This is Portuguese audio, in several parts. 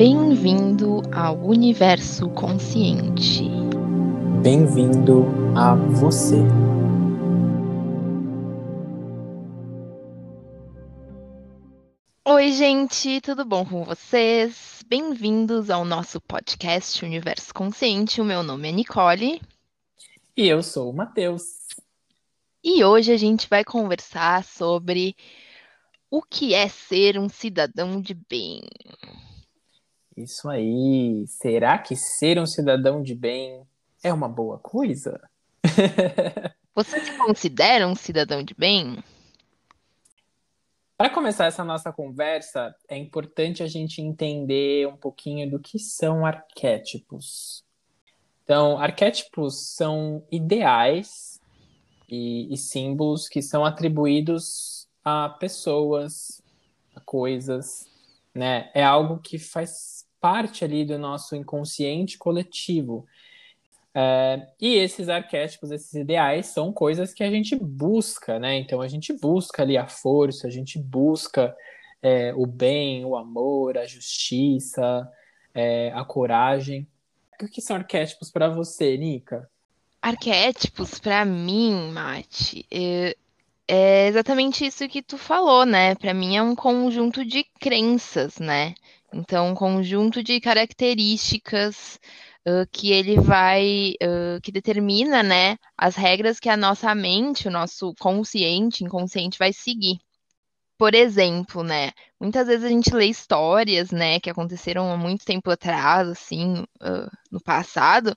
Bem-vindo ao universo consciente. Bem-vindo a você. Oi, gente, tudo bom com vocês? Bem-vindos ao nosso podcast Universo Consciente. O meu nome é Nicole. E eu sou o Matheus. E hoje a gente vai conversar sobre o que é ser um cidadão de bem. Isso aí. Será que ser um cidadão de bem é uma boa coisa? Você se considera um cidadão de bem? Para começar essa nossa conversa, é importante a gente entender um pouquinho do que são arquétipos. Então, arquétipos são ideais e, e símbolos que são atribuídos a pessoas, a coisas, né? É algo que faz parte ali do nosso inconsciente coletivo. É, e esses arquétipos, esses ideais, são coisas que a gente busca, né? Então a gente busca ali a força, a gente busca é, o bem, o amor, a justiça, é, a coragem. O que são arquétipos para você, Nica? Arquétipos, para mim, Mate, é, é exatamente isso que tu falou, né? Para mim é um conjunto de crenças, né? Então, um conjunto de características uh, que ele vai, uh, que determina, né, as regras que a nossa mente, o nosso consciente, inconsciente vai seguir. Por exemplo, né, muitas vezes a gente lê histórias, né, que aconteceram há muito tempo atrás, assim, uh, no passado,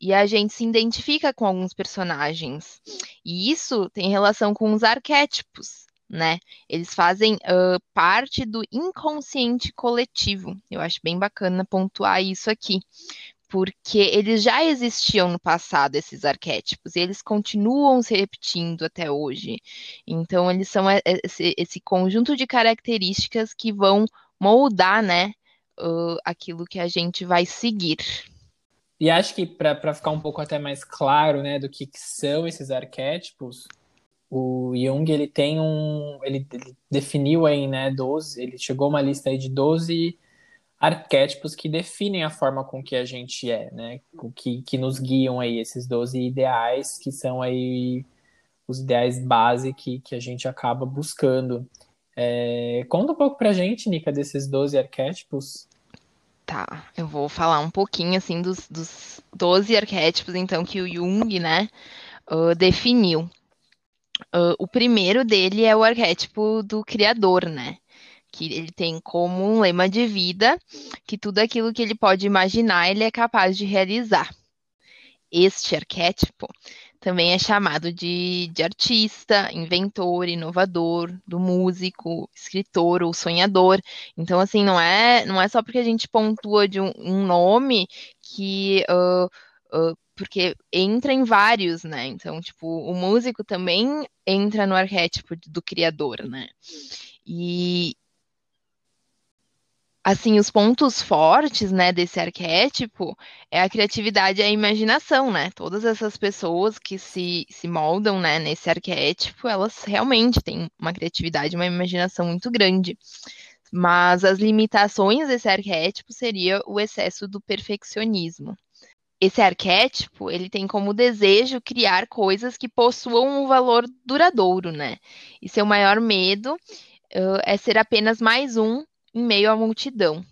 e a gente se identifica com alguns personagens. E isso tem relação com os arquétipos, né? Eles fazem uh, parte do inconsciente coletivo. Eu acho bem bacana pontuar isso aqui, porque eles já existiam no passado, esses arquétipos, e eles continuam se repetindo até hoje. Então, eles são esse, esse conjunto de características que vão moldar, né, uh, aquilo que a gente vai seguir. E acho que para ficar um pouco até mais claro, né, do que, que são esses arquétipos, o Jung ele tem um, ele, ele, definiu aí, né, 12, ele chegou uma lista aí de 12 arquétipos que definem a forma com que a gente é, né, que, que nos guiam aí esses 12 ideais que são aí os ideais base que, que a gente acaba buscando. É, conta um pouco pra gente, Nica, desses 12 arquétipos. Tá, eu vou falar um pouquinho, assim, dos, dos 12 arquétipos, então, que o Jung, né, uh, definiu. Uh, o primeiro dele é o arquétipo do criador, né? Que ele tem como um lema de vida que tudo aquilo que ele pode imaginar, ele é capaz de realizar. Este arquétipo também é chamado de, de artista, inventor, inovador, do músico, escritor ou sonhador. Então, assim, não é, não é só porque a gente pontua de um, um nome que uh, uh, porque entra em vários, né? Então, tipo, o músico também entra no arquétipo do criador, né? E assim, os pontos fortes, né, desse arquétipo é a criatividade e a imaginação, né? Todas essas pessoas que se, se moldam, né, nesse arquétipo, elas realmente têm uma criatividade, uma imaginação muito grande. Mas as limitações desse arquétipo seria o excesso do perfeccionismo esse arquétipo, ele tem como desejo criar coisas que possuam um valor duradouro, né? E seu maior medo uh, é ser apenas mais um em meio à multidão.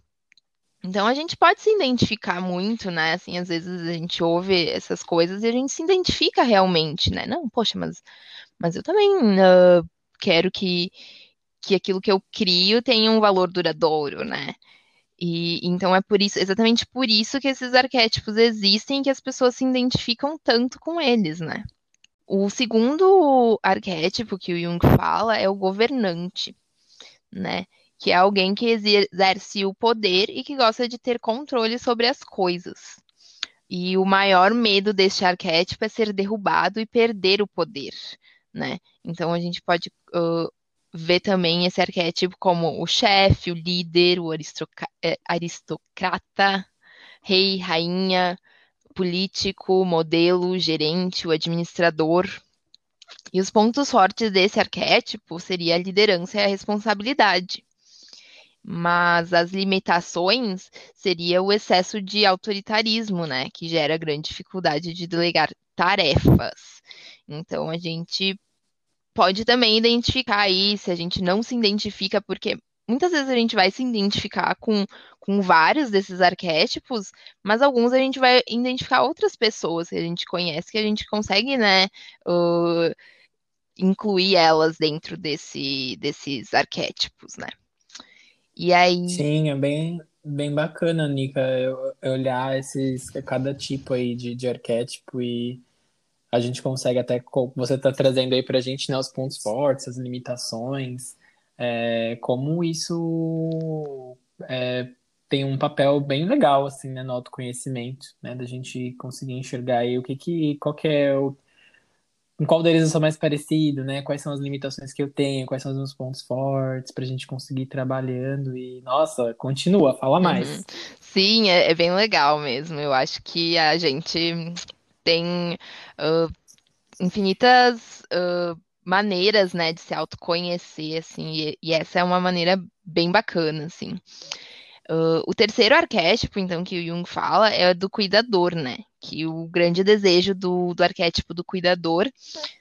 Então a gente pode se identificar muito, né? Assim, às vezes a gente ouve essas coisas e a gente se identifica realmente, né? Não, poxa, mas, mas eu também uh, quero que, que aquilo que eu crio tenha um valor duradouro, né? E então é por isso, exatamente por isso que esses arquétipos existem e que as pessoas se identificam tanto com eles, né? O segundo arquétipo que o Jung fala é o governante, né? Que é alguém que exerce o poder e que gosta de ter controle sobre as coisas. E o maior medo deste arquétipo é ser derrubado e perder o poder, né? Então a gente pode uh, vê também esse arquétipo como o chefe, o líder, o é, aristocrata, rei, rainha, político, modelo, gerente, o administrador. E os pontos fortes desse arquétipo seria a liderança e a responsabilidade. Mas as limitações seria o excesso de autoritarismo, né? Que gera grande dificuldade de delegar tarefas. Então a gente pode também identificar aí, se a gente não se identifica, porque muitas vezes a gente vai se identificar com, com vários desses arquétipos, mas alguns a gente vai identificar outras pessoas que a gente conhece, que a gente consegue, né, uh, incluir elas dentro desse, desses arquétipos, né? E aí. Sim, é bem, bem bacana, Nica, olhar esses, cada tipo aí de, de arquétipo e a gente consegue até, você está trazendo aí para a gente né, os pontos fortes, as limitações, é, como isso é, tem um papel bem legal assim né, no autoconhecimento, né, da gente conseguir enxergar aí o que que qual que é o em qual deles eu sou mais parecido, né? Quais são as limitações que eu tenho, quais são os meus pontos fortes para a gente conseguir ir trabalhando e nossa, continua, fala mais. Uhum. Sim, é, é, bem legal mesmo. Eu acho que a gente tem uh, infinitas uh, maneiras, né, de se autoconhecer, assim, e, e, essa é uma maneira bem bacana, assim. Uh, o terceiro arquétipo, então, que o Jung fala é do cuidador, né? Que o grande desejo do, do arquétipo do cuidador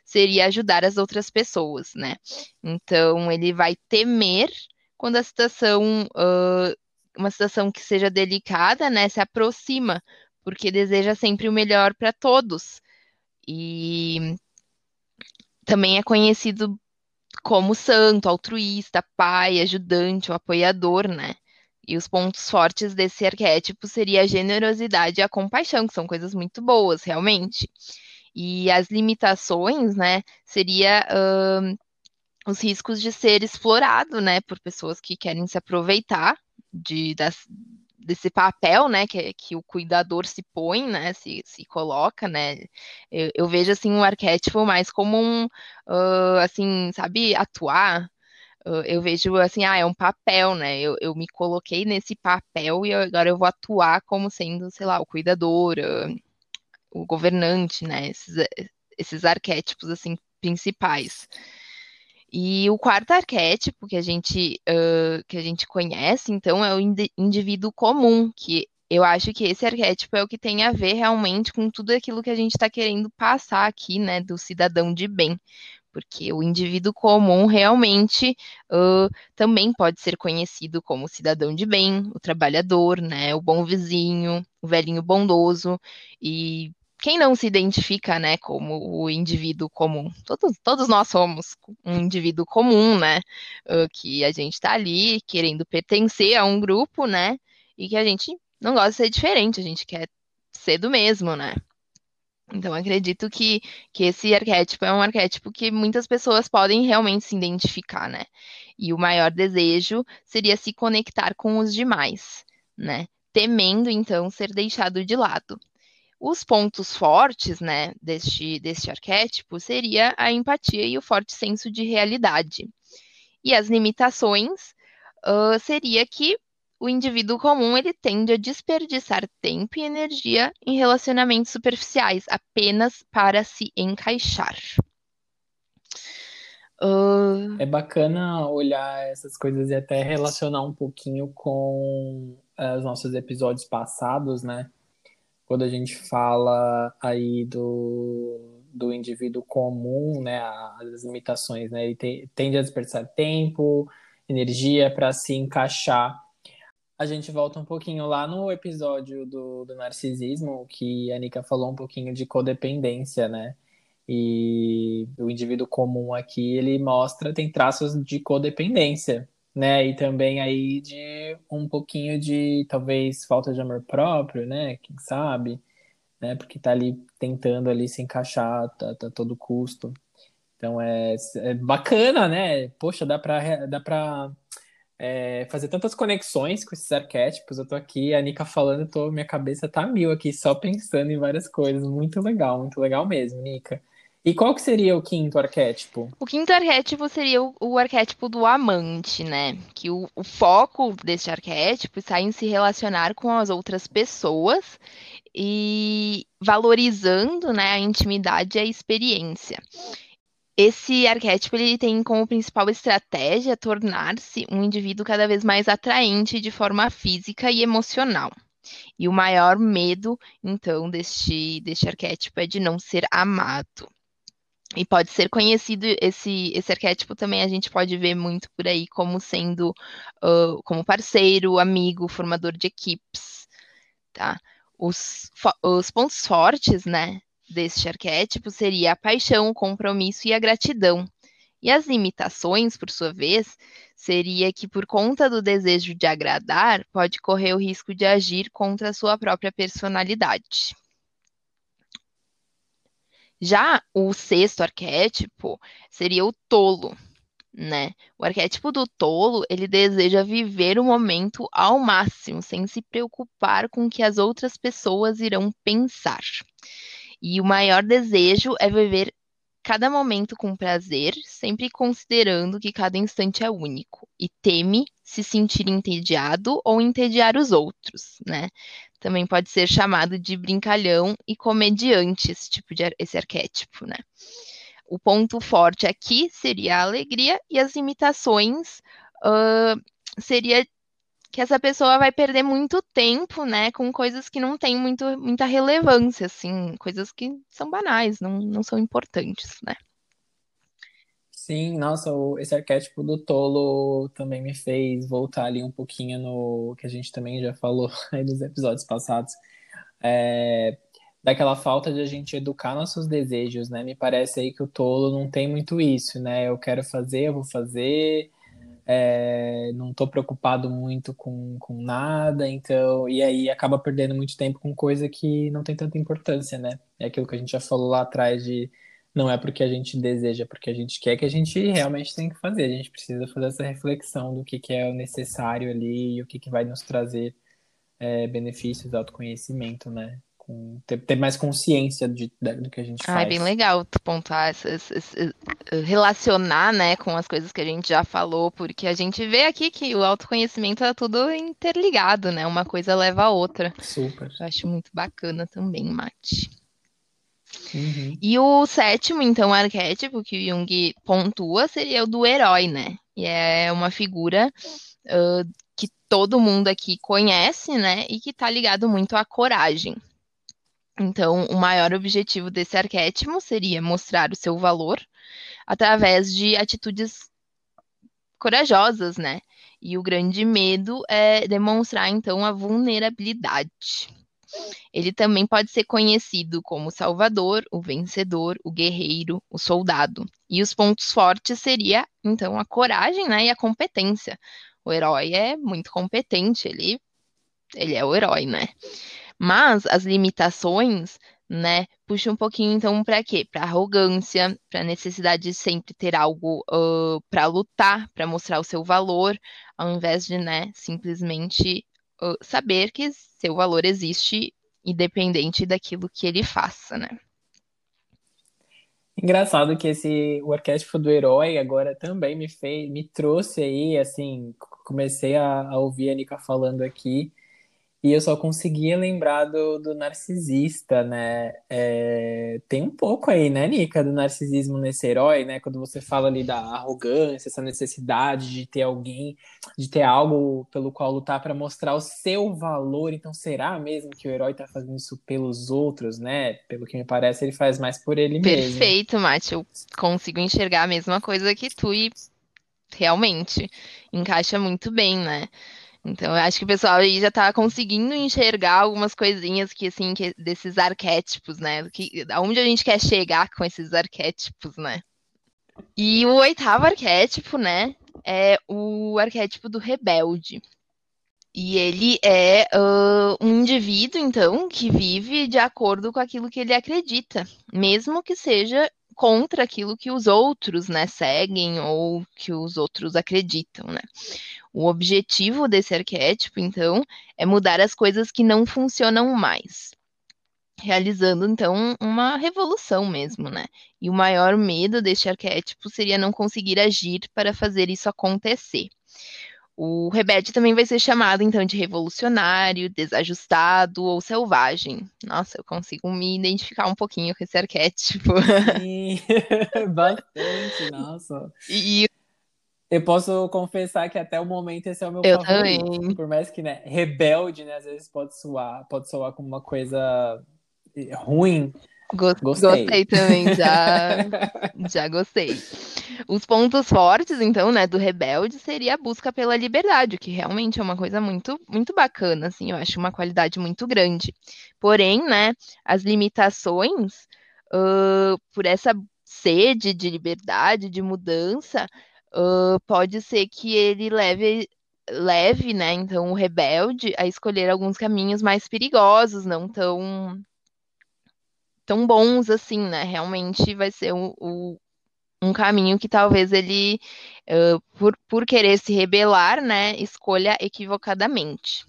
seria ajudar as outras pessoas, né? Então, ele vai temer quando a situação, uh, uma situação que seja delicada, né, se aproxima, porque deseja sempre o melhor para todos. E também é conhecido como santo, altruísta, pai, ajudante, o apoiador, né? E os pontos fortes desse arquétipo seria a generosidade e a compaixão, que são coisas muito boas, realmente. E as limitações, né, seria uh, os riscos de ser explorado, né, por pessoas que querem se aproveitar de, das, desse papel, né, que, que o cuidador se põe, né, se, se coloca, né, eu, eu vejo, assim, um arquétipo mais como um, uh, assim, sabe, atuar, uh, eu vejo, assim, ah, é um papel, né, eu, eu me coloquei nesse papel e agora eu vou atuar como sendo, sei lá, o cuidador, uh, o governante, né, esses, esses arquétipos, assim, principais. E o quarto arquétipo que a gente, uh, que a gente conhece, então, é o indivíduo comum, que eu acho que esse arquétipo é o que tem a ver realmente com tudo aquilo que a gente está querendo passar aqui, né, do cidadão de bem. Porque o indivíduo comum realmente uh, também pode ser conhecido como cidadão de bem, o trabalhador, né, o bom vizinho, o velhinho bondoso, e quem não se identifica, né, como o indivíduo comum? Todos, todos nós somos um indivíduo comum, né? Uh, que a gente está ali querendo pertencer a um grupo, né? E que a gente não gosta de ser diferente, a gente quer ser do mesmo, né? Então, acredito que, que esse arquétipo é um arquétipo que muitas pessoas podem realmente se identificar, né? E o maior desejo seria se conectar com os demais, né? Temendo, então, ser deixado de lado. Os pontos fortes, né, deste, deste arquétipo seria a empatia e o forte senso de realidade. E as limitações uh, seria que o indivíduo comum ele tende a desperdiçar tempo e energia em relacionamentos superficiais apenas para se encaixar. Uh... É bacana olhar essas coisas e até relacionar um pouquinho com uh, os nossos episódios passados, né? Quando a gente fala aí do, do indivíduo comum, né, as limitações, né, ele tende a desperdiçar tempo, energia para se encaixar. A gente volta um pouquinho lá no episódio do, do narcisismo, que a Nika falou um pouquinho de codependência, né? E o indivíduo comum aqui, ele mostra, tem traços de codependência, né? E também aí de um pouquinho de talvez falta de amor próprio, né? Quem sabe, né? Porque tá ali tentando ali se encaixar tá, tá a todo custo. Então é, é bacana, né? Poxa, dá para dá para é, fazer tantas conexões com esses arquétipos. Eu tô aqui, a Nika falando, tô, minha cabeça tá mil aqui, só pensando em várias coisas. Muito legal, muito legal mesmo, Nika. E qual que seria o quinto arquétipo? O quinto arquétipo seria o, o arquétipo do amante, né? Que o, o foco deste arquétipo está em se relacionar com as outras pessoas e valorizando né, a intimidade e a experiência. esse arquétipo ele tem como principal estratégia tornar-se um indivíduo cada vez mais atraente de forma física e emocional. E o maior medo, então, deste, deste arquétipo é de não ser amado. E pode ser conhecido esse, esse arquétipo também a gente pode ver muito por aí como sendo uh, como parceiro, amigo, formador de equipes, tá? Os, os pontos fortes, né, deste arquétipo seria a paixão, o compromisso e a gratidão. E as limitações, por sua vez, seria que por conta do desejo de agradar, pode correr o risco de agir contra a sua própria personalidade. Já o sexto arquétipo seria o tolo, né? O arquétipo do tolo, ele deseja viver o momento ao máximo, sem se preocupar com o que as outras pessoas irão pensar. E o maior desejo é viver cada momento com prazer, sempre considerando que cada instante é único, e teme se sentir entediado ou entediar os outros, né? Também pode ser chamado de brincalhão e comediante, esse tipo de esse arquétipo, né? O ponto forte aqui seria a alegria e as imitações uh, seria que essa pessoa vai perder muito tempo, né, com coisas que não têm muito, muita relevância, assim, coisas que são banais, não, não são importantes, né. Sim, nossa, esse arquétipo do tolo também me fez voltar ali um pouquinho no que a gente também já falou aí nos episódios passados, é, daquela falta de a gente educar nossos desejos, né? Me parece aí que o tolo não tem muito isso, né? Eu quero fazer, eu vou fazer, é, não estou preocupado muito com, com nada, então, e aí acaba perdendo muito tempo com coisa que não tem tanta importância, né? É aquilo que a gente já falou lá atrás de não é porque a gente deseja, é porque a gente quer que a gente realmente tem que fazer. A gente precisa fazer essa reflexão do que, que é o necessário ali e o que, que vai nos trazer é, benefícios, autoconhecimento, né? com ter, ter mais consciência de, de, do que a gente ah, faz. É bem legal tu pontuar, essas, essas, relacionar, né, com as coisas que a gente já falou, porque a gente vê aqui que o autoconhecimento é tudo interligado, né? Uma coisa leva a outra. Super. Eu acho muito bacana também, Mate. Uhum. E o sétimo, então, arquétipo que o Jung pontua seria o do herói, né? E é uma figura uh, que todo mundo aqui conhece, né? E que está ligado muito à coragem. Então, o maior objetivo desse arquétipo seria mostrar o seu valor através de atitudes corajosas, né? E o grande medo é demonstrar, então, a vulnerabilidade. Ele também pode ser conhecido como salvador, o vencedor, o guerreiro, o soldado. E os pontos fortes seria, então, a coragem né, e a competência. O herói é muito competente, ele, ele é o herói, né? Mas as limitações, né, puxa um pouquinho então para quê? Para arrogância, para necessidade de sempre ter algo uh, para lutar, para mostrar o seu valor, ao invés de, né, simplesmente saber que seu valor existe independente daquilo que ele faça, né? Engraçado que esse o arquétipo do herói agora também me fez, me trouxe aí, assim, comecei a, a ouvir a Nika falando aqui e eu só conseguia lembrar do, do narcisista, né? É, tem um pouco aí, né, Nica, do narcisismo nesse herói, né? Quando você fala ali da arrogância, essa necessidade de ter alguém, de ter algo pelo qual lutar para mostrar o seu valor. Então, será mesmo que o herói tá fazendo isso pelos outros, né? Pelo que me parece, ele faz mais por ele Perfeito, mesmo. Perfeito, Mate. Eu consigo enxergar a mesma coisa que tu e realmente encaixa muito bem, né? Então, eu acho que o pessoal aí já tá conseguindo enxergar algumas coisinhas que, assim, que, desses arquétipos, né? Que, aonde a gente quer chegar com esses arquétipos, né? E o oitavo arquétipo, né? É o arquétipo do rebelde. E ele é uh, um indivíduo, então, que vive de acordo com aquilo que ele acredita, mesmo que seja contra aquilo que os outros, né, seguem ou que os outros acreditam, né? O objetivo desse arquétipo, então, é mudar as coisas que não funcionam mais, realizando então uma revolução mesmo, né? E o maior medo deste arquétipo seria não conseguir agir para fazer isso acontecer. O rebelde também vai ser chamado, então, de revolucionário, desajustado ou selvagem. Nossa, eu consigo me identificar um pouquinho com esse arquétipo. Sim, bastante, nossa. E, Eu posso confessar que até o momento esse é o meu Eu favorito. também. Por mais que, né, rebelde, né, às vezes pode soar, pode soar como uma coisa ruim. Gos- Gostei. Gostei também, já, já gostei. Os pontos fortes, então, né, do rebelde seria a busca pela liberdade, que realmente é uma coisa muito, muito bacana, assim, eu acho uma qualidade muito grande. Porém, né, as limitações, ãh, por essa sede de liberdade, de mudança, ãh, pode ser que ele leve, leve, né, então, o rebelde a escolher alguns caminhos mais perigosos, não tão tão bons assim, né? Realmente vai ser o, o- um caminho que talvez ele, eh, por, por querer se rebelar, né, escolha equivocadamente.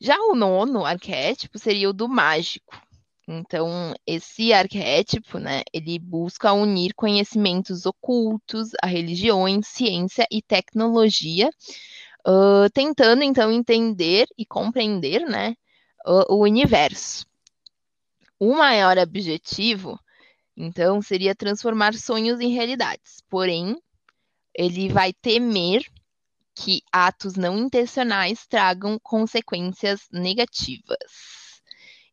Já o nono arquétipo seria o do mágico. Então, esse arquétipo, né, ele busca unir conhecimentos ocultos a religiões, ciência e tecnologia, ãh, tentando então entender e compreender, né, o o universo. O maior objetivo, então, seria transformar sonhos em realidades. Porém, ele vai temer que atos não intencionais tragam consequências negativas.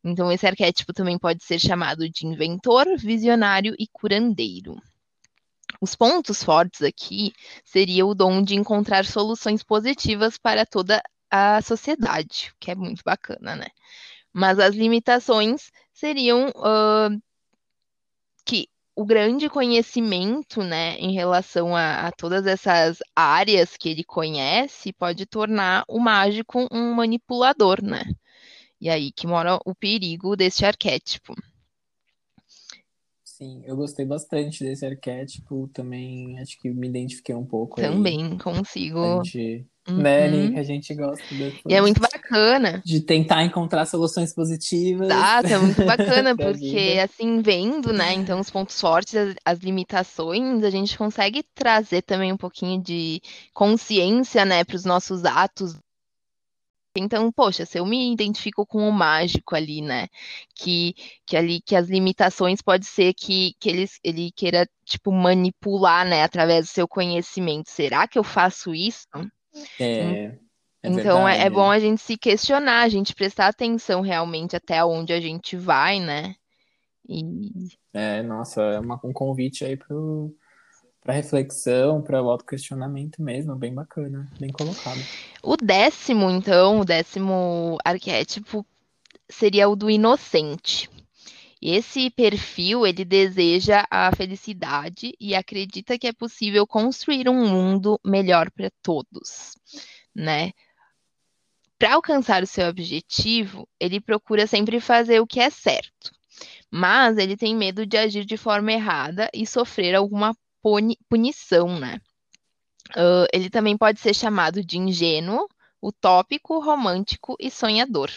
Então, esse arquétipo também pode ser chamado de inventor, visionário e curandeiro. Os pontos fortes aqui seria o dom de encontrar soluções positivas para toda a sociedade, que é muito bacana, né? Mas as limitações seriam que o grande conhecimento, né, em relação a, a todas essas áreas que ele conhece, pode tornar o mágico um manipulador, né? E aí que mora o perigo desse arquétipo. Sim, eu gostei bastante desse arquétipo, também acho que me identifiquei um pouco aí. Também A consigo. gente, Uhum. né, Nick, a gente gosta E é muito bacana. de tentar encontrar soluções positivas. Exato, é muito bacana, porque assim, vendo, né, então os pontos fortes, as, as limitações, a gente consegue trazer também um pouquinho de consciência, né, para os nossos atos. Então, poxa, se eu me identifico com o mágico ali, né, que, que ali, que as limitações pode ser que, que ele, ele queira, tipo, manipular, né, através do seu conhecimento. Será que eu faço isso? É, é Então é, é verdade. bom a gente se questionar, a gente prestar atenção realmente até onde a gente vai, né? E É, nossa, é uma- um convite aí pro, pra reflexão, para o autoquestionamento mesmo, bem bacana, bem colocado. o décimo, então, o décimo arquétipo seria o do inocente. E esse perfil, ele deseja a felicidade e acredita que é possível construir um mundo melhor para todos, né? Para alcançar o seu objetivo, ele procura sempre fazer o que é certo, mas ele tem medo de agir de forma errada e sofrer alguma puni- punição, né? Ah, ele também pode ser chamado de ingênuo, utópico, romântico e sonhador.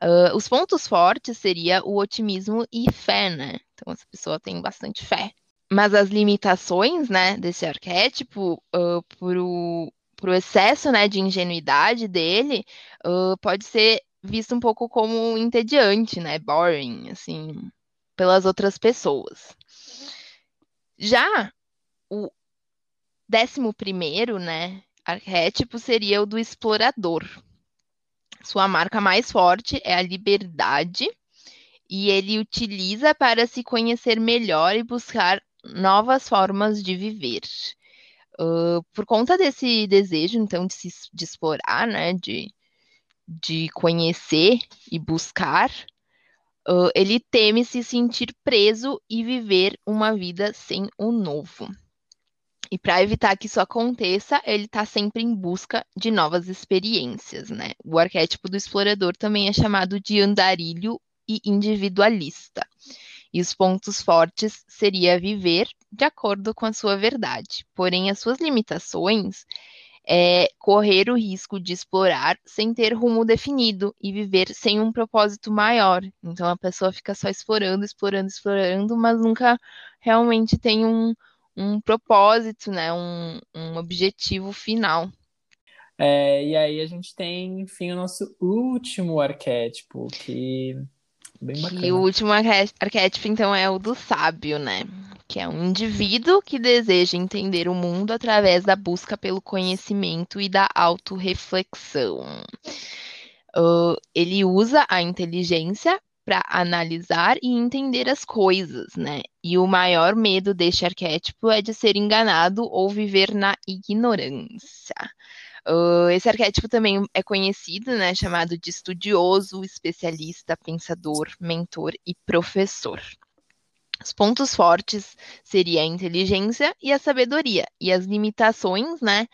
Ah, os pontos fortes seria o otimismo e fé, né? Então essa pessoa tem bastante fé. Mas as limitações, né, desse arquétipo, ah, pro, pro excesso, né, de ingenuidade dele, ah, pode ser visto um pouco como entediante, né, boring, assim, pelas outras pessoas. Já o décimo primeiro, né, arquétipo seria o do explorador. Sua marca mais forte é a liberdade e ele utiliza para se conhecer melhor e buscar novas formas de viver. Uh, por conta desse desejo, então, de se de explorar, né, de, de conhecer e buscar, uh, ele teme se sentir preso e viver uma vida sem o novo. E para evitar que isso aconteça, ele está sempre em busca de novas experiências, né? O arquétipo do explorador também é chamado de andarilho e individualista. E os pontos fortes seria viver de acordo com a sua verdade. Porém, as suas limitações é correr o risco de explorar sem ter rumo definido e viver sem um propósito maior. Então a pessoa fica só explorando, explorando, explorando, mas nunca realmente tem um, um propósito, né? Um, um objetivo final. É, e aí a gente tem, enfim, o nosso último arquétipo, que bem bacana. E o último arquétipo, então, é o do sábio, né? Que é um indivíduo que deseja entender o mundo através da busca pelo conhecimento e da autorreflexão. Uh, ele usa a inteligência para analisar e entender as coisas, né? E o maior medo deste arquétipo é de ser enganado ou viver na ignorância. Uh, esse arquétipo também é conhecido, né, chamado de estudioso, especialista, pensador, mentor e professor. Os pontos fortes seria a inteligência e a sabedoria, e as limitações, né,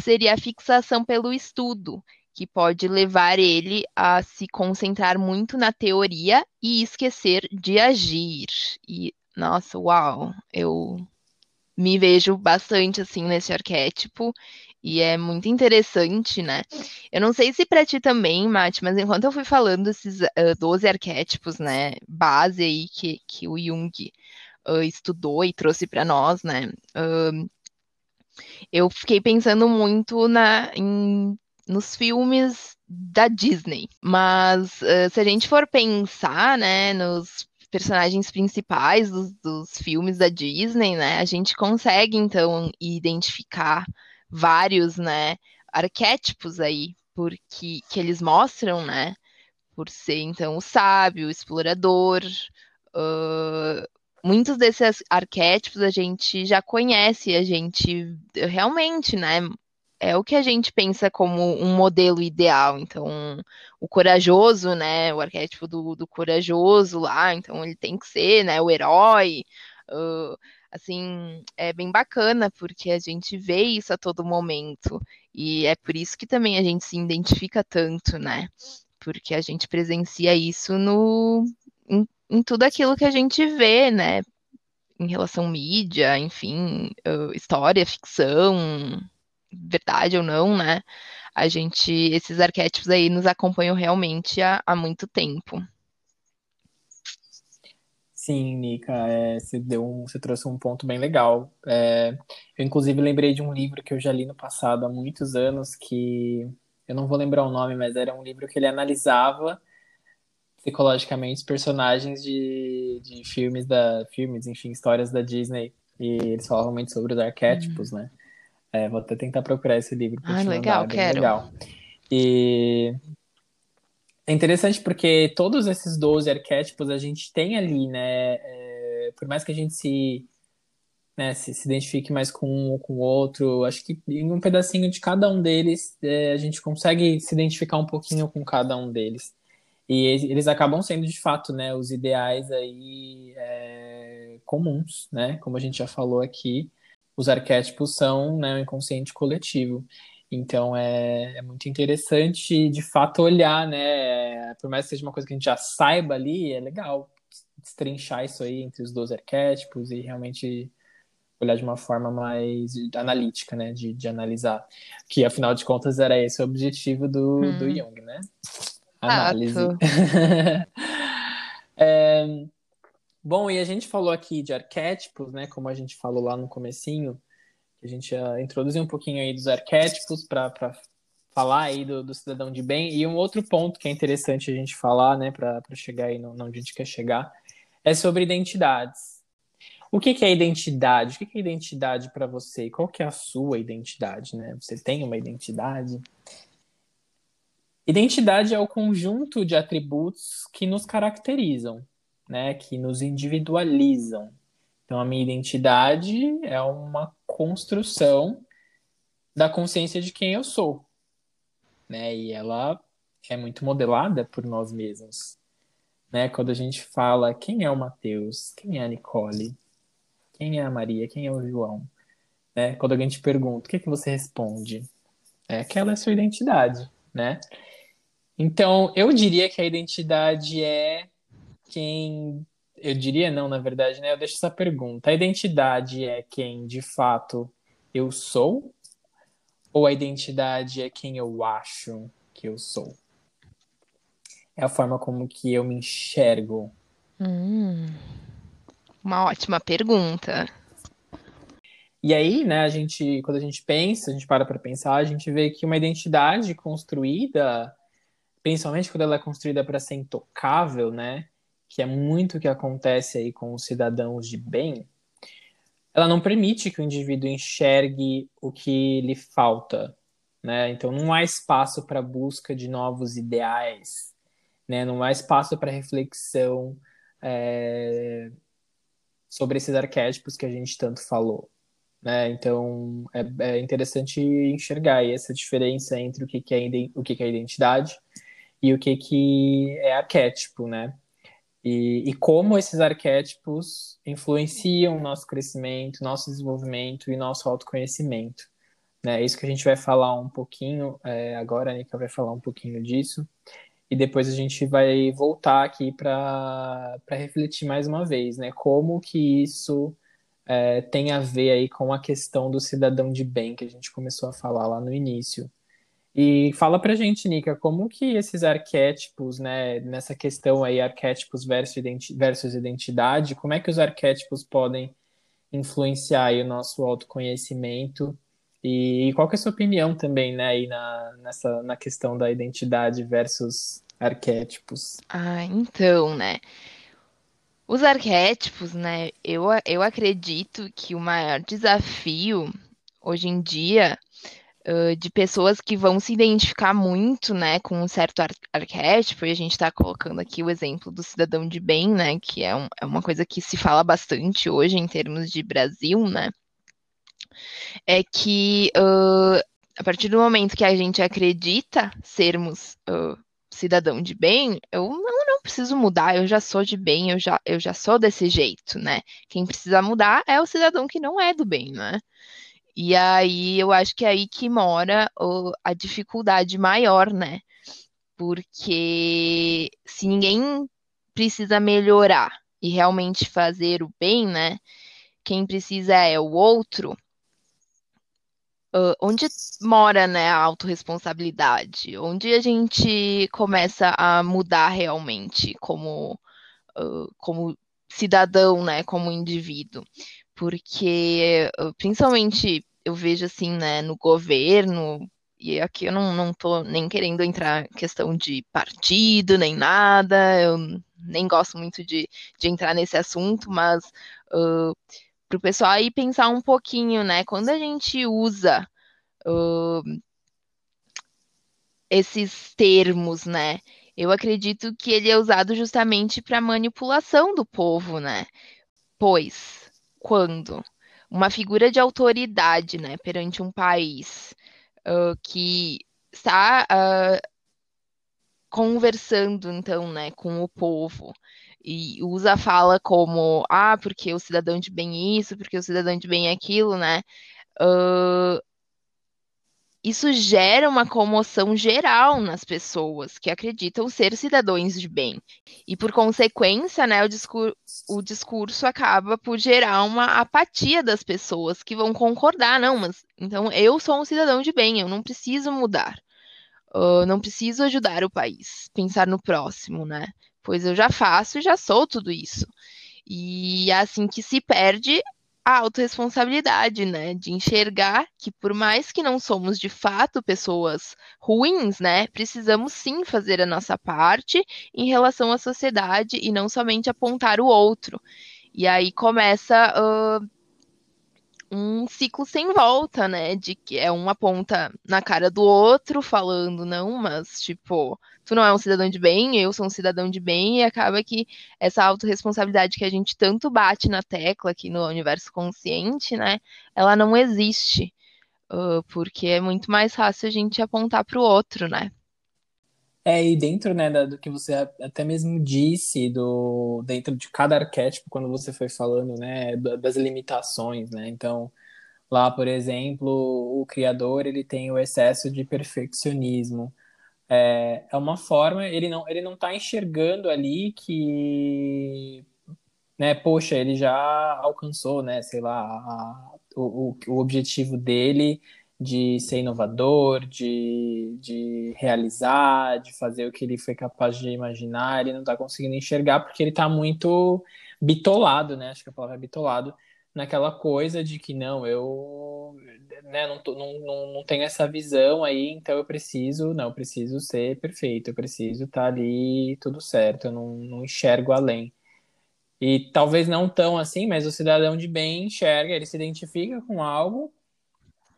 seria a fixação pelo estudo que pode levar ele a se concentrar muito na teoria e esquecer de agir. E, nossa, uau, eu me vejo bastante assim nesse arquétipo e é muito interessante, né? Eu não sei se para ti também, Mate, mas enquanto eu fui falando esses uh, 12 arquétipos, né, base aí que, que o Jung uh, estudou e trouxe para nós, né? Uh, eu fiquei pensando muito na, em nos filmes da Disney. Mas uh, se a gente for pensar, né, nos personagens principais dos, dos, filmes da Disney, né, a gente consegue então identificar vários, né, arquétipos aí, porque que eles mostram, né, por ser então o sábio, o explorador. Uh, muitos desses arquétipos a gente já conhece, a gente realmente, né, é o que a gente pensa como um modelo ideal. Então, o corajoso, né? O arquétipo do, do corajoso lá, então ele tem que ser, né? O herói. Uh, assim, é bem bacana, porque a gente vê isso a todo momento. E é por isso que também a gente se identifica tanto, né? Porque a gente presencia isso no, em, em tudo aquilo que a gente vê, né? Em relação mídia, enfim, uh, história, ficção, verdade ou não, né? A gente, esses arquétipos aí nos acompanham realmente há, há muito tempo. Sim, Nika, é, você, deu um, você trouxe um ponto bem legal. É, eu, inclusive, lembrei de um livro que eu já li no passado, há muitos anos, que eu não vou lembrar o nome, mas era um livro que ele analisava psicologicamente os personagens de, de filmes da filmes, enfim, histórias da Disney. E eles falavam muito sobre os arquétipos, uhum. né? É, vou até tentar procurar esse livro ah, legal, mandar, quero. legal. E é interessante porque todos esses 12 arquétipos a gente tem ali, né? É, por mais que a gente se, né, se, se, identifique mais com um ou com o outro, acho que em um pedacinho de cada um deles é, a gente consegue se identificar um pouquinho com cada um deles. E eles acabam sendo, de fato, né, os ideais aí é, comuns, né? Como a gente já falou aqui os arquétipos são né, o inconsciente coletivo. Então é, é, muito interessante de fato olhar, né? Por mais que seja uma coisa que a gente já saiba ali, é legal destrinchar isso aí entre os dois arquétipos e realmente olhar de uma forma mais analítica, né? De, de analisar. Que afinal de contas era esse o objetivo do, hum. do Jung, né? Análise. é, Bom, e a gente falou aqui de arquétipos, né? Como a gente falou lá no comecinho, a gente uh, introduziu um pouquinho aí dos arquétipos para falar aí do, do, cidadão de bem. E um outro ponto que é interessante a gente falar, né, para chegar aí no, onde a gente quer chegar, é sobre identidades. O que, que é identidade? O que, que é identidade para você? Qual que é a sua identidade, né? Você tem uma identidade? Identidade é o conjunto de atributos que nos caracterizam né, que nos individualizam. Então, a minha identidade é uma construção da consciência de quem eu sou, né? E ela é muito modelada por nós mesmos, né? Quando a gente fala quem é o Mateus, quem é a Nicole, quem é a Maria, quem é o João, né? Quando alguém te pergunta, o que, é que você responde? É aquela é a sua identidade, né? Então, eu diria que a identidade é quem. Eu diria não, na verdade, né? Eu deixo essa pergunta. A identidade é quem de fato eu sou? Ou a identidade é quem eu acho que eu sou? É a forma como que eu me enxergo. Hum, uma ótima pergunta. E aí, né, a gente, quando a gente pensa, a gente para para pensar, a gente vê que uma identidade construída, principalmente quando ela é construída para ser intocável, né, que é muito o que acontece aí com os cidadãos de bem, ela não permite que o indivíduo enxergue o que lhe falta, né? Então não há espaço para busca de novos ideais, né? Não há espaço para reflexão é, sobre esses arquétipos que a gente tanto falou, né? Então é, é interessante enxergar essa diferença entre o que, que é o que, que é identidade e o que, que é arquétipo, né? E, e, como esses arquétipos influenciam nosso crescimento, nosso desenvolvimento e nosso autoconhecimento. Né? É isso que a gente vai falar um pouquinho é, agora, a Nika vai falar um pouquinho disso. E depois a gente vai voltar aqui para refletir mais uma vez, né? Como que isso é, tem a ver aí com a questão do cidadão de bem que a gente começou a falar lá no início. E fala pra gente, Nica, como que esses arquétipos, né, nessa questão aí, arquétipos versus, identi versus identidade, como é que os arquétipos podem influenciar aí o nosso autoconhecimento e, qual que é a sua opinião também, né, aí na, nessa, na questão da identidade versus arquétipos? Ah, então, né, os arquétipos, né, eu, eu acredito que o maior desafio hoje em dia de pessoas que vão se identificar muito, né, com um certo ar arquétipo, e a gente está colocando aqui o exemplo do cidadão de bem, né, que é, um, é uma coisa que se fala bastante hoje em termos de Brasil, né, é que uh, a partir do momento que a gente acredita sermos uh, cidadão de bem, eu não, não preciso mudar, eu já sou de bem, eu já, eu já sou desse jeito, né? Quem precisa mudar é o cidadão que não é do bem, né? E aí eu acho que é aí que mora o, a dificuldade maior, né? Porque se ninguém precisa melhorar e realmente fazer o bem, né? Quem precisa é o outro. Uh, onde mora, né, a autorresponsabilidade? Onde a gente começa a mudar realmente como, uh, como cidadão, né, como indivíduo? porque principalmente eu vejo assim, né, no governo, e aqui eu não, não tô nem querendo entrar questão de partido, nem nada, eu nem gosto muito de, de entrar nesse assunto, mas uh, para o pessoal aí pensar um pouquinho, né, quando a gente usa uh, esses termos, né, eu acredito que ele é usado justamente para manipulação do povo, né, pois quando uma figura de autoridade, né, perante um país uh, que está uh, conversando, então, né, com o povo e usa a fala como, ah, porque o cidadão de bem isso, porque o cidadão de bem aquilo, né, uh, isso gera uma comoção geral nas pessoas que acreditam ser cidadãos de bem. E por consequência, né, o, discur o discurso acaba por gerar uma apatia das pessoas que vão concordar, não, mas então eu sou um cidadão de bem, eu não preciso mudar. Uh, não preciso ajudar o país, pensar no próximo, né? Pois eu já faço e já sou tudo isso. E é assim que se perde a autorresponsabilidade, né? De enxergar que, por mais que não somos de fato pessoas ruins, né? Precisamos sim fazer a nossa parte em relação à sociedade e não somente apontar o outro. E aí começa uh, um ciclo sem volta, né? De que é uma ponta na cara do outro, falando, não, mas tipo, tu não é um cidadão de bem, eu sou um cidadão de bem, e acaba que essa autorresponsabilidade que a gente tanto bate na tecla aqui no universo consciente, né? Ela não existe. Uh, porque é muito mais fácil a gente apontar para o outro, né? É, e dentro, né, do que você até mesmo disse, do, dentro de cada arquétipo, quando você foi falando, né, das limitações, né, então, lá, por exemplo, o criador, ele tem o excesso de perfeccionismo, é, é uma forma, ele não, ele não tá enxergando ali que, né, poxa, ele já alcançou, né, sei lá, a, o, o objetivo dele de ser inovador, de, de realizar, de fazer o que ele foi capaz de imaginar, ele não está conseguindo enxergar porque ele está muito bitolado, né? Acho que a palavra é bitolado naquela coisa de que não, eu né, não, tô, não, não, não tenho essa visão aí, então eu preciso, não, eu preciso ser perfeito, eu preciso estar tá ali tudo certo, eu não, não enxergo além. E talvez não tão assim, mas o cidadão de bem enxerga, ele se identifica com algo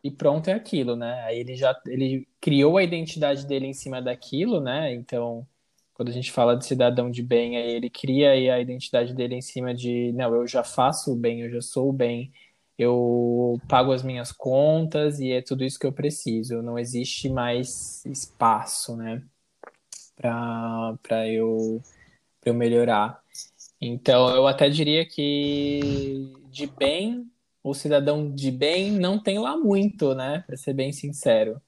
e pronto é aquilo, né? Aí ele já ele criou a identidade dele em cima daquilo, né? Então, quando a gente fala de cidadão de bem, aí ele cria aí a identidade dele em cima de, não, eu já faço o bem, eu já sou o bem, eu pago as minhas contas e é tudo isso que eu preciso. Não existe mais espaço, né? Para eu, eu melhorar. Então, eu até diria que de bem o cidadão de bem não tem lá muito, né? Para ser bem sincero.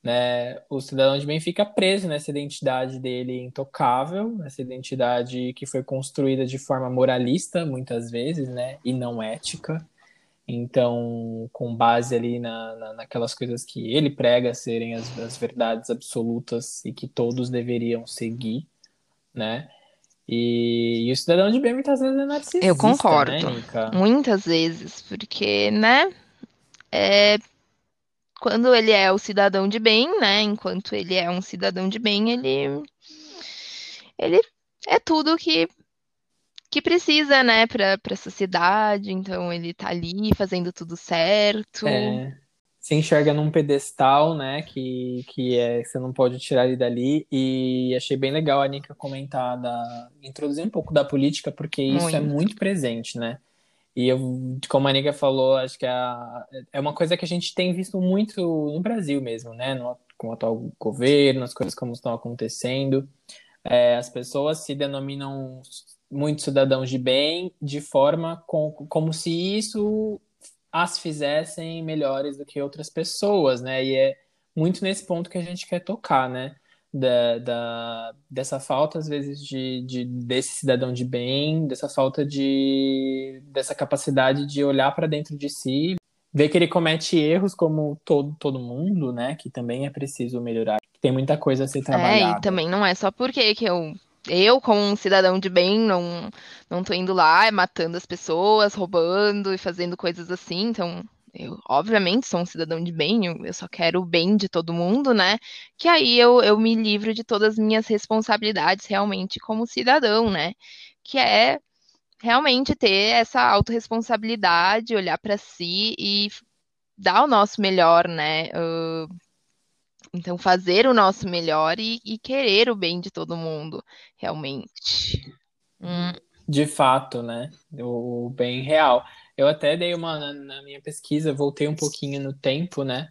Né? O cidadão de bem fica preso nessa identidade dele intocável, nessa identidade que foi construída de forma moralista, muitas vezes, né? E não ética. Então, com base ali na, na, naquelas coisas que ele prega serem as, as verdades absolutas e que todos deveriam seguir, né? E, e, o cidadão de bem muitas vezes é narcisista. Eu concordo. Né, muitas vezes, porque, né? É, quando ele é o cidadão de bem, né? Enquanto ele é um cidadão de bem, ele ele é tudo que que precisa, né, para a sociedade. Então ele tá ali fazendo tudo certo. É se enxerga num pedestal, né, que, que é, você não pode tirar ele dali, e achei bem legal a Nika comentar, da, introduzir um pouco da política, porque isso é muito. é muito presente, né, e eu, como a Nika falou, acho que é, é uma coisa que a gente tem visto muito no Brasil mesmo, né, no, com o atual governo, as coisas como estão acontecendo, é, as pessoas se denominam muito cidadãos de bem, de forma com, como se isso as fizessem melhores do que outras pessoas, né? E é muito nesse ponto que a gente quer tocar, né? Da, da, dessa falta, às vezes, de, de, desse cidadão de bem, dessa falta de. dessa capacidade de olhar para dentro de si, ver que ele comete erros como todo, todo mundo, né? Que também é preciso melhorar. Tem muita coisa a ser trabalhada. É, e também não é só porque que eu eu, como um cidadão de bem, não, não tô indo lá matando as pessoas, roubando e fazendo coisas assim. Então, eu, obviamente, sou um cidadão de bem, eu, só quero o bem de todo mundo, né? Que aí eu, eu me livro de todas as minhas responsabilidades realmente como cidadão, né? Que é realmente ter essa autorresponsabilidade, olhar para si e dar o nosso melhor, né? Uh, então, fazer o nosso melhor e, e querer o bem de todo mundo, realmente. Hum. De fato, né? O, bem real. Eu até dei uma, na, na minha pesquisa, voltei um pouquinho no tempo, né?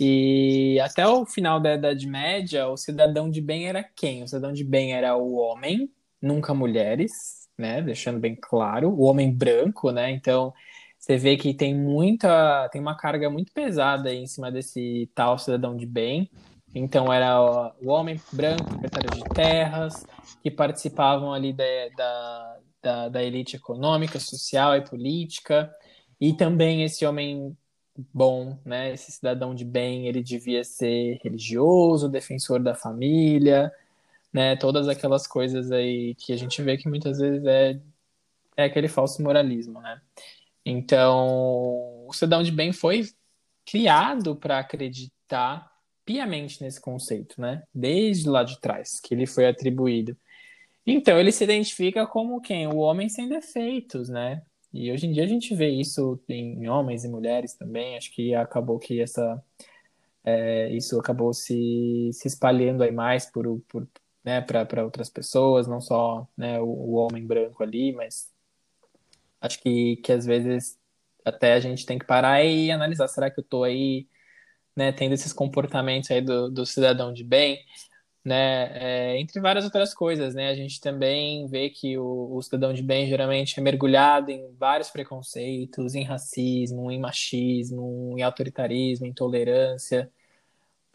E até o final da Idade Média, o cidadão de bem era quem? O cidadão de bem era o homem, nunca mulheres, né? Deixando bem claro, o homem branco, né? Então, você vê que tem muita, tem uma carga muito pesada em cima desse tal cidadão de bem. Então era o homem branco, proprietário de terras, que participavam ali da, da, da, da elite econômica, social e política. E também esse homem bom, né? Esse cidadão de bem, ele devia ser religioso, defensor da família, né? Todas aquelas coisas aí que a gente vê que muitas vezes é, é aquele falso moralismo, né? Então, o cidadão de bem foi criado para acreditar piamente nesse conceito, né? Desde lá de trás, que ele foi atribuído. Então, ele se identifica como quem? O homem sem defeitos, né? E hoje em dia a gente vê isso em homens e mulheres também. Acho que acabou que essa é, isso acabou se, se espalhando aí mais por, por né, para outras pessoas, não só né, o, o homem branco ali, mas Acho que, que às vezes até a gente tem que parar e analisar, será que eu estou aí, né, tendo esses comportamentos aí do, do cidadão de bem, né, é, entre várias outras coisas, né, a gente também vê que o, o cidadão de bem geralmente é mergulhado em vários preconceitos, em racismo, em machismo, em autoritarismo, intolerância,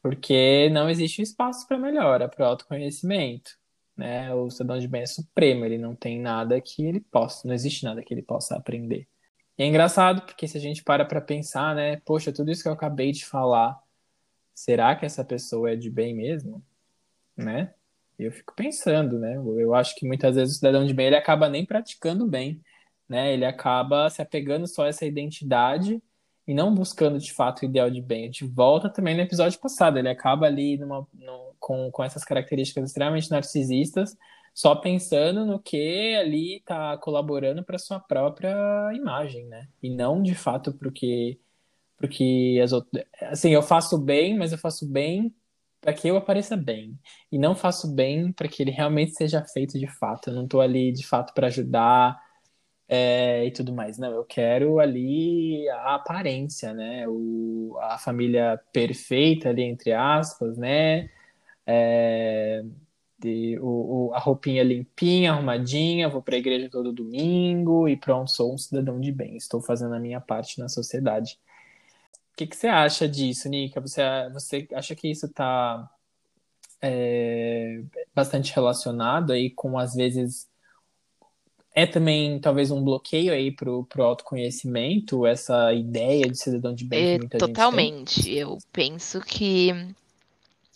porque não existe espaço para melhora, para autoconhecimento né? O cidadão de bem é supremo, ele não tem nada que ele possa, não existe nada que ele possa aprender. E é engraçado porque se a gente para para pensar, né? Poxa, tudo isso que eu acabei de falar, será que essa pessoa é de bem mesmo? Né? Eu fico pensando, né? Eu acho que muitas vezes o cidadão de bem ele acaba nem praticando bem, né? Ele acaba se apegando só a essa identidade e não buscando de fato o ideal de bem. A gente volta também no episódio passado, ele acaba ali numa, no, com, com essas características extremamente narcisistas, só pensando no que ali está colaborando para sua própria imagem, né? E não de fato porque porque as outras, assim, eu faço bem, mas eu faço bem para que eu apareça bem e não faço bem para que ele realmente seja feito de fato. Eu não estou ali de fato para ajudar é, e tudo mais. Não, eu quero ali a aparência, né? O, a família perfeita ali, entre aspas, né? É, de, o, o, a roupinha limpinha, arrumadinha, vou para a igreja todo domingo e pronto, sou um cidadão de bem, estou fazendo a minha parte na sociedade. O que, que você acha disso, Nika? Você, você acha que isso está é, bastante relacionado aí com, às vezes, é também talvez um bloqueio aí pro, pro autoconhecimento, essa ideia de cidadão de bem que é, muita Totalmente. Gente Eu penso que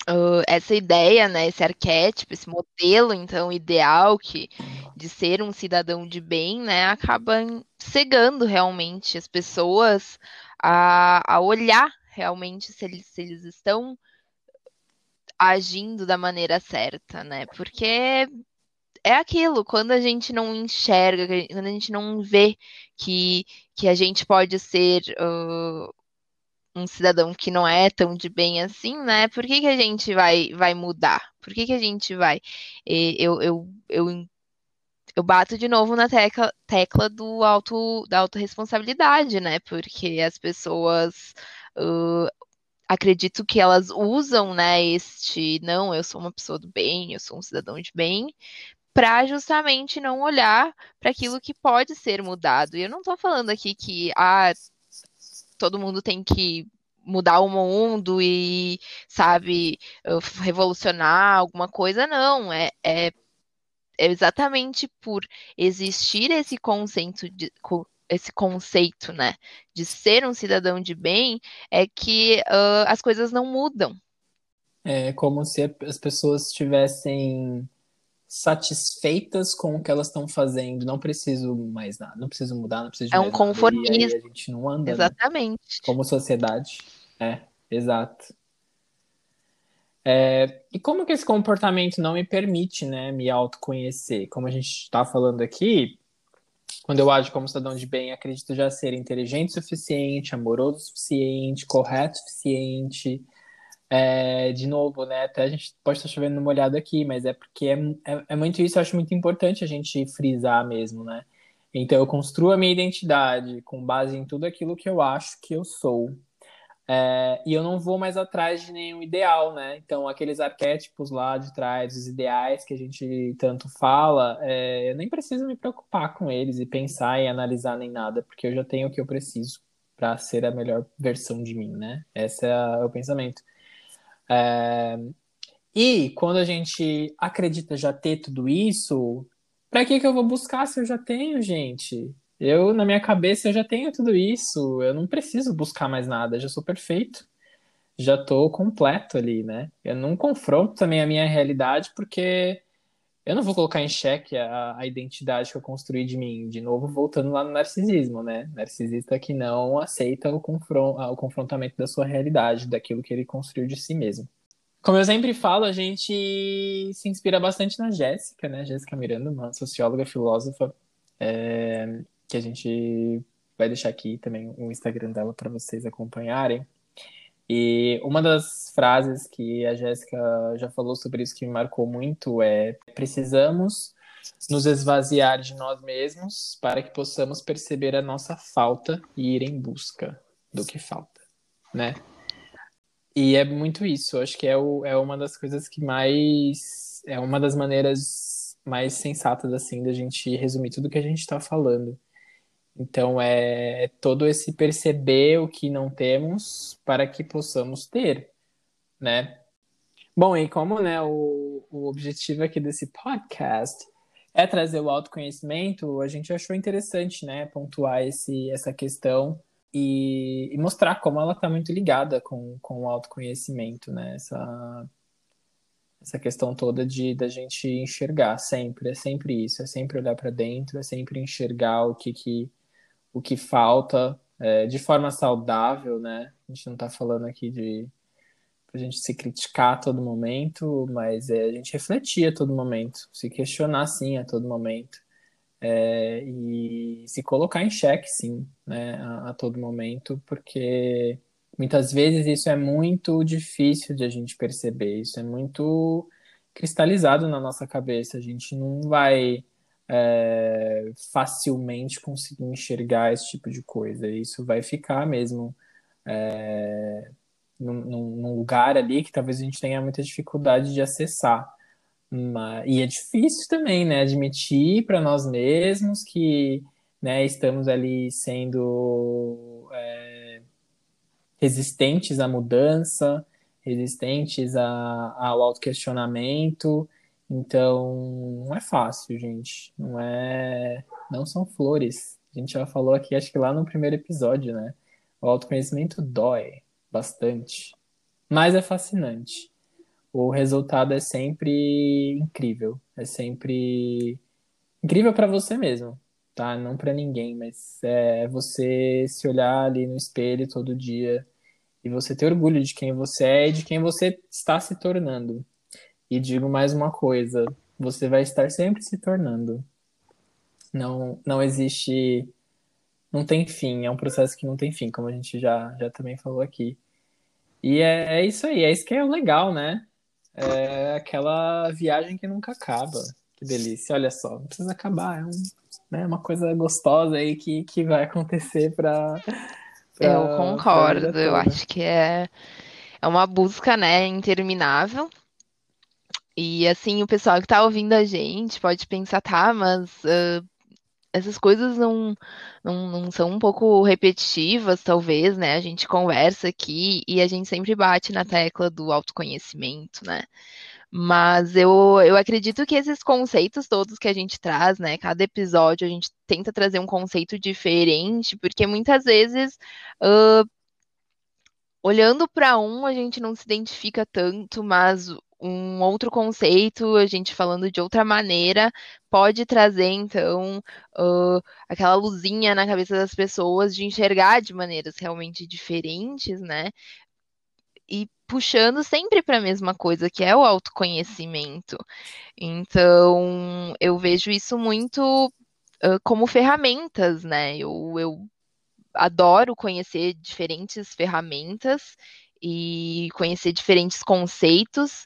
uh, essa ideia, né, esse arquétipo, esse modelo, então, ideal que de ser um cidadão de bem, né, acaba cegando realmente as pessoas a, a olhar realmente se eles, se eles estão agindo da maneira certa, né? Porque é aquilo, quando a gente não enxerga, quando a gente não vê que, que a gente pode ser uh, um cidadão que não é tão de bem assim, né? Por que, que a gente vai, vai mudar? Por que, que a gente vai? Eu, eu, eu, eu bato de novo na tecla, tecla do auto, da autorresponsabilidade, né? Porque as pessoas. Uh, acredito que elas usam, né, este não, eu sou uma pessoa do bem, eu sou um cidadão de bem, para justamente não olhar para aquilo que pode ser mudado. E eu não estou falando aqui que ah, todo mundo tem que mudar o mundo e, sabe, revolucionar alguma coisa, não. É, é, é exatamente por existir esse conceito de, esse conceito, né, de ser um cidadão de bem, é que uh, as coisas não mudam. É como se as pessoas tivessem satisfeitas com o que elas estão fazendo, não preciso mais nada, não preciso mudar, não preciso de É um conformismo. a gente não anda. Né? Exatamente. Né? Como sociedade. É, exato. É, e como que esse comportamento não me permite, né, me autoconhecer? Como a gente está falando aqui, quando eu ajo como cidadão de bem, acredito já ser inteligente o suficiente, amoroso o suficiente, correto o suficiente, é, de novo, né? Até a gente pode estar chovendo numa olhada aqui, mas é porque é, é, é, muito isso, eu acho muito importante a gente frisar mesmo, né? Então eu construo a minha identidade com base em tudo aquilo que eu acho que eu sou. É, e eu não vou mais atrás de nenhum ideal, né? Então, aqueles arquétipos lá de trás, os ideais que a gente tanto fala, é, eu nem preciso me preocupar com eles e pensar e analisar nem nada, porque eu já tenho o que eu preciso para ser a melhor versão de mim, né? Esse é o pensamento. É... E quando a gente acredita já ter tudo isso, para que que eu vou buscar se eu já tenho, gente? Eu, na minha cabeça, eu já tenho tudo isso. Eu não preciso buscar mais nada. Já sou perfeito. Já tô completo ali, né? Eu não confronto também a minha realidade porque eu não vou colocar em xeque a, a identidade que eu construí de mim. De novo, voltando lá no narcisismo, né? Narcisista que não aceita o, confron o confrontamento da sua realidade, daquilo que ele construiu de si mesmo. Como eu sempre falo, a gente se inspira bastante na Jéssica, né? Jéssica Miranda, uma socióloga, filósofa, é, que a gente vai deixar aqui também o Instagram dela para vocês acompanharem. E uma das frases que a Jéssica já falou sobre isso que me marcou muito é: precisamos nos esvaziar de nós mesmos para que possamos perceber a nossa falta e ir em busca do que falta, né? E é muito isso, acho que é, o, é uma das coisas que mais. É uma das maneiras mais sensatas, assim, da gente resumir tudo que a gente está falando. Então é todo esse perceber o que não temos para que possamos ter, né? Bom, e como né, o, o objetivo aqui desse podcast é trazer o autoconhecimento, a gente achou interessante, né, pontuar esse, essa questão e, e mostrar como ela está muito ligada com, com o autoconhecimento, né? Essa, essa questão toda de da gente enxergar sempre, é sempre isso, é sempre olhar para dentro, é sempre enxergar o que, que o que falta é, de forma saudável, né? A gente não está falando aqui de a gente se criticar a todo momento, mas é a gente refletir a todo momento, se questionar sim a todo momento. É, e se colocar em xeque, sim, né, a, a, todo momento, porque muitas vezes isso é muito difícil de a gente perceber, isso é muito cristalizado na nossa cabeça, a gente não vai é, facilmente conseguir enxergar esse tipo de coisa, isso vai ficar mesmo é, num, num lugar ali que talvez a gente tenha muita dificuldade de acessar. Mas, e é difícil também, né, admitir para nós mesmos que né, estamos ali sendo é, resistentes à mudança, resistentes a, ao autoquestionamento. Então, não é fácil, gente. Não é, não são flores. A gente já falou aqui, acho que lá no primeiro episódio, né? O autoconhecimento dói bastante, mas é fascinante o resultado é sempre incrível. É sempre incrível para você mesmo, tá? Não para ninguém, mas é você se olhar ali no espelho todo dia e você ter orgulho de quem você é e de quem você está se tornando. E digo mais uma coisa, você vai estar sempre se tornando. Não, não existe, não tem fim, é um processo que não tem fim, como a gente já, já também falou aqui. E é, é isso aí, é isso que é o legal, né? é aquela viagem que nunca acaba. Que delícia, olha só, não precisa acabar, é um, né, uma coisa gostosa aí que, que vai acontecer para. Eu concordo, eu acho que é, é uma busca, né, interminável. E assim, o pessoal que tá ouvindo a gente pode pensar, tá, mas uh, essas coisas não, não, não são um pouco repetitivas, talvez, né? A gente conversa aqui e a gente sempre bate na tecla do autoconhecimento, né? Mas eu, eu acredito que esses conceitos todos que a gente traz, né? Cada episódio a gente tenta trazer um conceito diferente, porque muitas vezes. Uh, olhando para um, a gente não se identifica tanto, mas um outro conceito, a gente falando de outra maneira, pode trazer, então, uh, aquela luzinha na cabeça das pessoas de enxergar de maneiras realmente diferentes, né? E puxando sempre para a mesma coisa, que é o autoconhecimento. Então, eu vejo isso muito uh, como ferramentas, né? Eu, eu adoro conhecer diferentes ferramentas e conhecer diferentes conceitos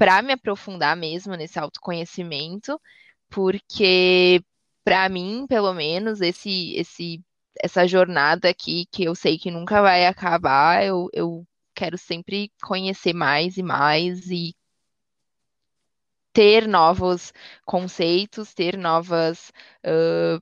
para me aprofundar mesmo nesse autoconhecimento, porque para mim, pelo menos, esse esse essa jornada aqui que eu sei que nunca vai acabar, eu, eu quero sempre conhecer mais e mais e ter novos conceitos, ter novas uh,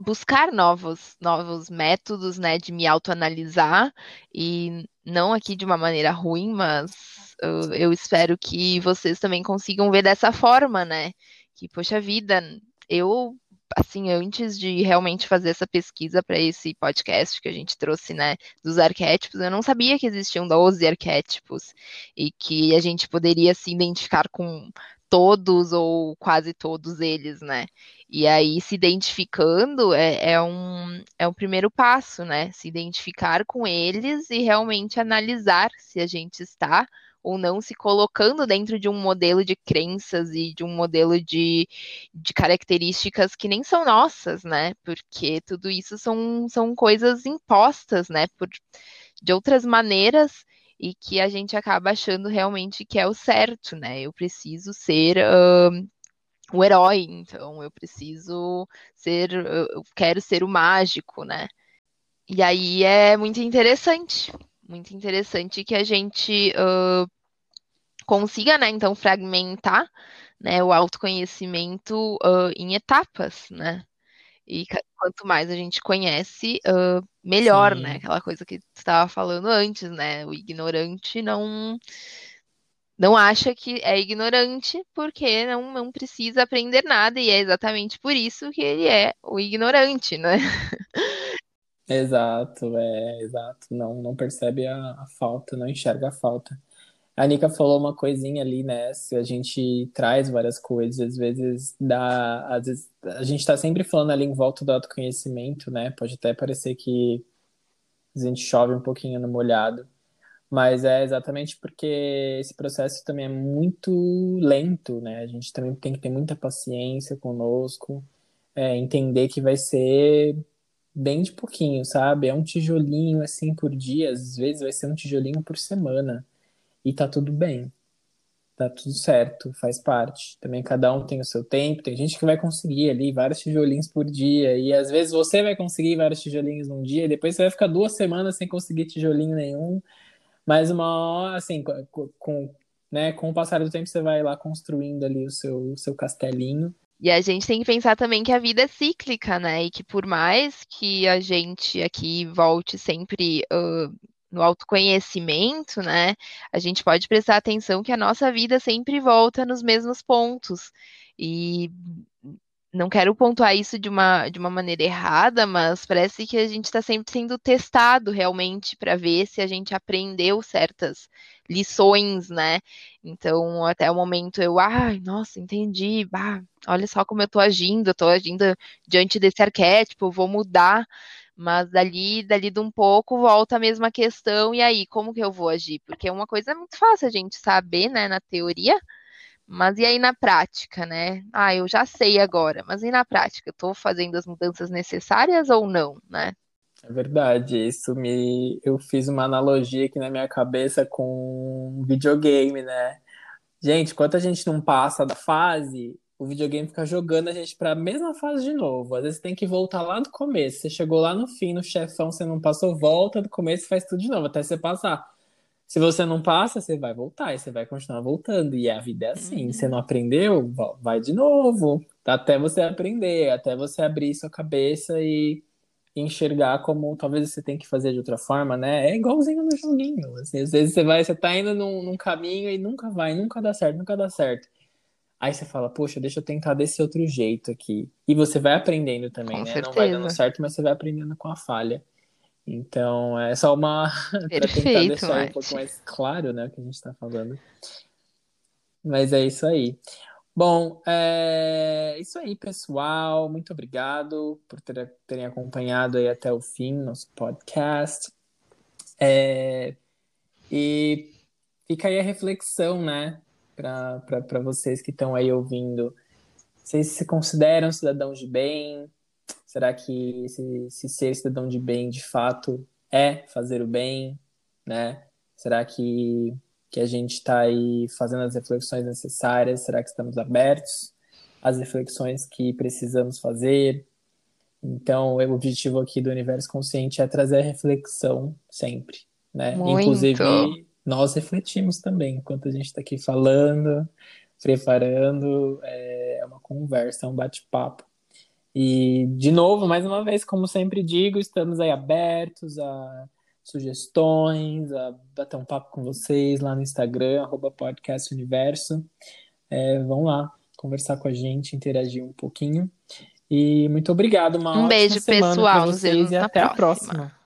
buscar novos, novos métodos, né, de me autoanalisar e não aqui de uma maneira ruim, mas eu, eu espero que vocês também consigam ver dessa forma, né? Que, poxa vida, eu assim, antes de realmente fazer essa pesquisa para esse podcast que a gente trouxe, né, dos arquétipos, eu não sabia que existiam 12 arquétipos e que a gente poderia se identificar com todos ou quase todos eles, né? E aí, se identificando é, é, um, é o primeiro passo, né? Se identificar com eles e realmente analisar se a gente está ou não se colocando dentro de um modelo de crenças e de um modelo de, de características que nem são nossas, né? Porque tudo isso são, são coisas impostas, né? Por, de outras maneiras e que a gente acaba achando realmente que é o certo, né? Eu preciso ser. Uh, o herói, então eu preciso ser, eu quero ser o mágico, né? E aí é muito interessante, muito interessante que a gente uh, consiga, né, então fragmentar, né, o autoconhecimento uh, em etapas, né? E quanto mais a gente conhece, uh, melhor, Sim. né? Aquela coisa que tu estava falando antes, né? O ignorante não não acha que é ignorante porque não, não precisa aprender nada, e é exatamente por isso que ele é o ignorante, né? Exato, é exato. Não, não percebe a, a falta, não enxerga a falta. A Nika falou uma coisinha ali, né? Se a gente traz várias coisas, às vezes dá. Às vezes, a gente está sempre falando ali em volta do autoconhecimento, né? Pode até parecer que a gente chove um pouquinho no molhado. Mas é exatamente porque esse processo também é muito lento, né? A gente também tem que ter muita paciência conosco, é, entender que vai ser bem de pouquinho, sabe? É um tijolinho assim por dia, às vezes vai ser um tijolinho por semana. E tá tudo bem. Tá tudo certo, faz parte. Também cada um tem o seu tempo, tem gente que vai conseguir ali vários tijolinhos por dia, e às vezes você vai conseguir vários tijolinhos num dia, e depois você vai ficar duas semanas sem conseguir tijolinho nenhum. Mas uma assim, com, com, né, com o passar do tempo você vai lá construindo ali o seu, seu castelinho. E a gente tem que pensar também que a vida é cíclica, né? E que por mais que a gente aqui volte sempre uh, no autoconhecimento, né? A gente pode prestar atenção que a nossa vida sempre volta nos mesmos pontos. E não quero pontuar isso de uma, de uma maneira errada, mas parece que a gente está sempre sendo testado realmente para ver se a gente aprendeu certas lições, né? Então, até o momento eu, ai, nossa, entendi, bah, olha só como eu tô agindo, tô agindo diante desse arquétipo, vou mudar, mas dali, dali de um pouco volta a mesma questão, e aí, como que eu vou agir? Porque uma coisa é muito fácil a gente saber, né, na teoria, mas e aí na prática, né? Ah, eu já sei agora, mas e na prática? Estou fazendo as mudanças necessárias ou não, né? É verdade, isso me. Eu fiz uma analogia aqui na minha cabeça com videogame, né? Gente, enquanto a gente não passa da fase, o videogame fica jogando a gente para a mesma fase de novo. Às vezes tem que voltar lá do começo. Você chegou lá no fim, no chefão, você não passou, volta do começo e faz tudo de novo, até você passar. Se você não passa, você vai voltar e você vai continuar voltando. E a vida é assim. Uhum. Você não aprendeu, vai de novo. Até você aprender, até você abrir sua cabeça e enxergar como talvez você tem que fazer de outra forma, né? É igualzinho no joguinho. Assim, às vezes você vai, você tá indo num, num caminho e nunca vai, nunca dá certo, nunca dá certo. Aí você fala, poxa, deixa eu tentar desse outro jeito aqui. E você vai aprendendo também, com né? Certeza. Não vai dando certo, mas você vai aprendendo com a falha. Então, é só uma. para tentar deixar um pouco mais claro, né, o que a gente está falando. Mas é isso aí. Bom, é isso aí, pessoal. Muito obrigado por ter, terem acompanhado aí até o fim nosso podcast. É... E fica aí a reflexão, né, para vocês que estão aí ouvindo. Vocês se consideram cidadãos de bem? Será que se, se ser cidadão de bem de fato é fazer o bem, né? Será que, que a gente está aí fazendo as reflexões necessárias? Será que estamos abertos às reflexões que precisamos fazer? Então, o objetivo aqui do Universo Consciente é trazer reflexão sempre, né? Muito. Inclusive, nós refletimos também enquanto a gente está aqui falando, preparando, é uma conversa, um bate-papo. E, de novo, mais uma vez, como sempre digo, estamos aí abertos a sugestões, a bater um papo com vocês lá no Instagram, arroba podcast universo. É, vão lá conversar com a gente, interagir um pouquinho. E muito obrigado, uma Um beijo, pessoal. Vemos e até próxima. a próxima.